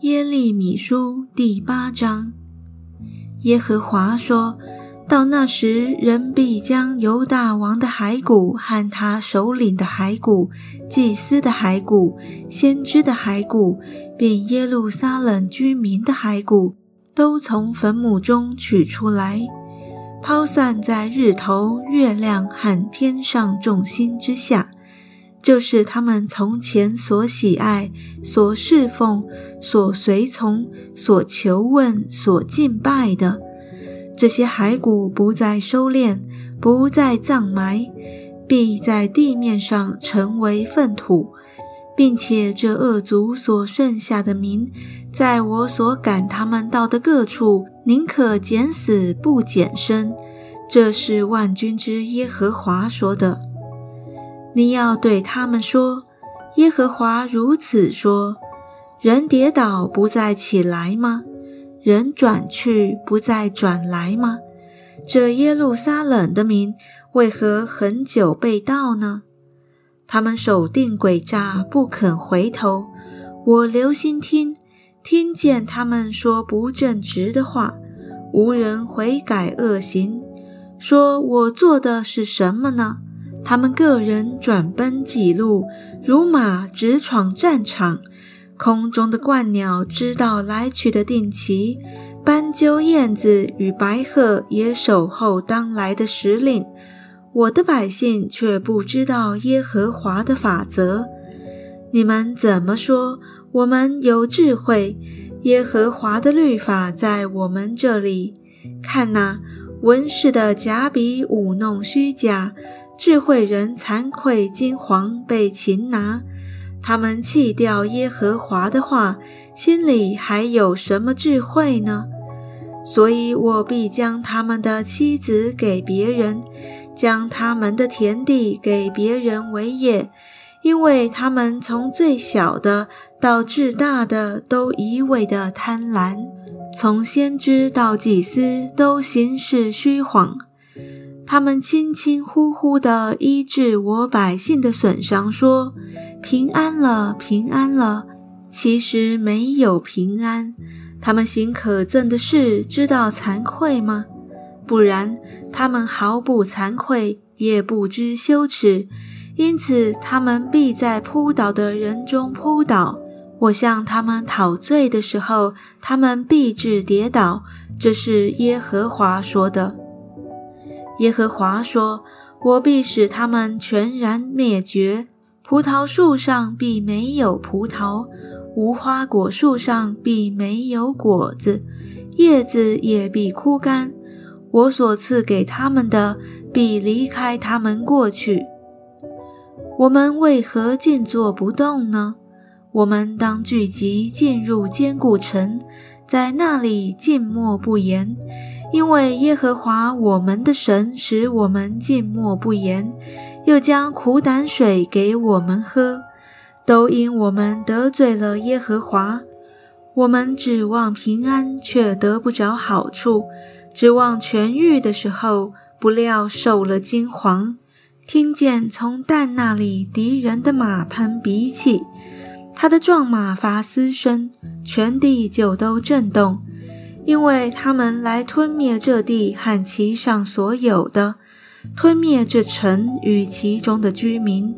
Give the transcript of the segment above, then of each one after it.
耶利米书第八章，耶和华说：“到那时，人必将犹大王的骸骨和他首领的骸骨、祭司的骸骨、先知的骸骨，并耶路撒冷居民的骸骨，都从坟墓中取出来，抛散在日头、月亮和天上众星之下。”就是他们从前所喜爱、所侍奉、所随从、所求问、所敬拜的这些骸骨，不再收敛，不再葬埋，必在地面上成为粪土，并且这恶族所剩下的民，在我所赶他们到的各处，宁可减死不减生。这是万军之耶和华说的。你要对他们说：“耶和华如此说：人跌倒不再起来吗？人转去不再转来吗？这耶路撒冷的民为何很久被盗呢？他们守定诡诈，不肯回头。我留心听，听见他们说不正直的话，无人悔改恶行，说我做的是什么呢？”他们个人转奔几路，如马直闯战场。空中的鹳鸟知道来去的定期，斑鸠、燕子与白鹤也守候当来的时令。我的百姓却不知道耶和华的法则。你们怎么说？我们有智慧，耶和华的律法在我们这里。看哪，文士的假笔舞弄虚假。智慧人惭愧惊惶，被擒拿。他们弃掉耶和华的话，心里还有什么智慧呢？所以我必将他们的妻子给别人，将他们的田地给别人为业，因为他们从最小的到至大的都一味的贪婪，从先知到祭司都行事虚晃。他们轻轻呼呼地医治我百姓的损伤，说：“平安了，平安了。”其实没有平安。他们行可憎的事，知道惭愧吗？不然，他们毫不惭愧，也不知羞耻。因此，他们必在扑倒的人中扑倒。我向他们讨罪的时候，他们必致跌倒。这是耶和华说的。耶和华说：“我必使他们全然灭绝。葡萄树上必没有葡萄，无花果树上必没有果子，叶子也必枯干。我所赐给他们的必离开他们过去。我们为何静坐不动呢？我们当聚集进入坚固城，在那里静默不言。”因为耶和华我们的神使我们静默不言，又将苦胆水给我们喝，都因我们得罪了耶和华。我们指望平安，却得不着好处；指望痊愈的时候，不料受了惊惶。听见从蛋那里敌人的马喷鼻气，他的壮马发嘶声，全地就都震动。因为他们来吞灭这地和其上所有的，吞灭这城与其中的居民。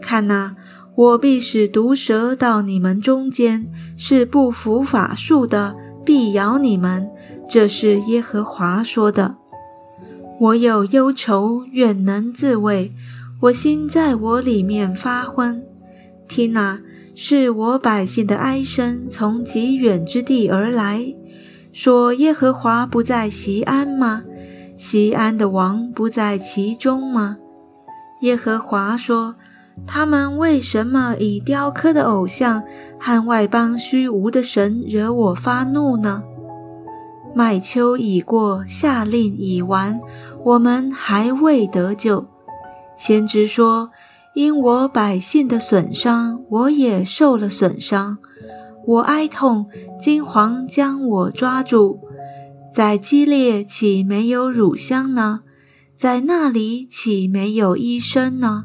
看哪，我必使毒蛇到你们中间，是不服法术的，必咬你们。这是耶和华说的。我有忧愁，愿能自慰，我心在我里面发昏。听哪，是我百姓的哀声，从极远之地而来。说耶和华不在西安吗？西安的王不在其中吗？耶和华说：他们为什么以雕刻的偶像和外邦虚无的神惹我发怒呢？麦秋已过，夏令已完，我们还未得救。先知说：因我百姓的损伤，我也受了损伤。我哀痛，金黄将我抓住，在激烈岂没有乳香呢？在那里岂没有医生呢？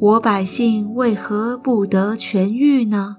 我百姓为何不得痊愈呢？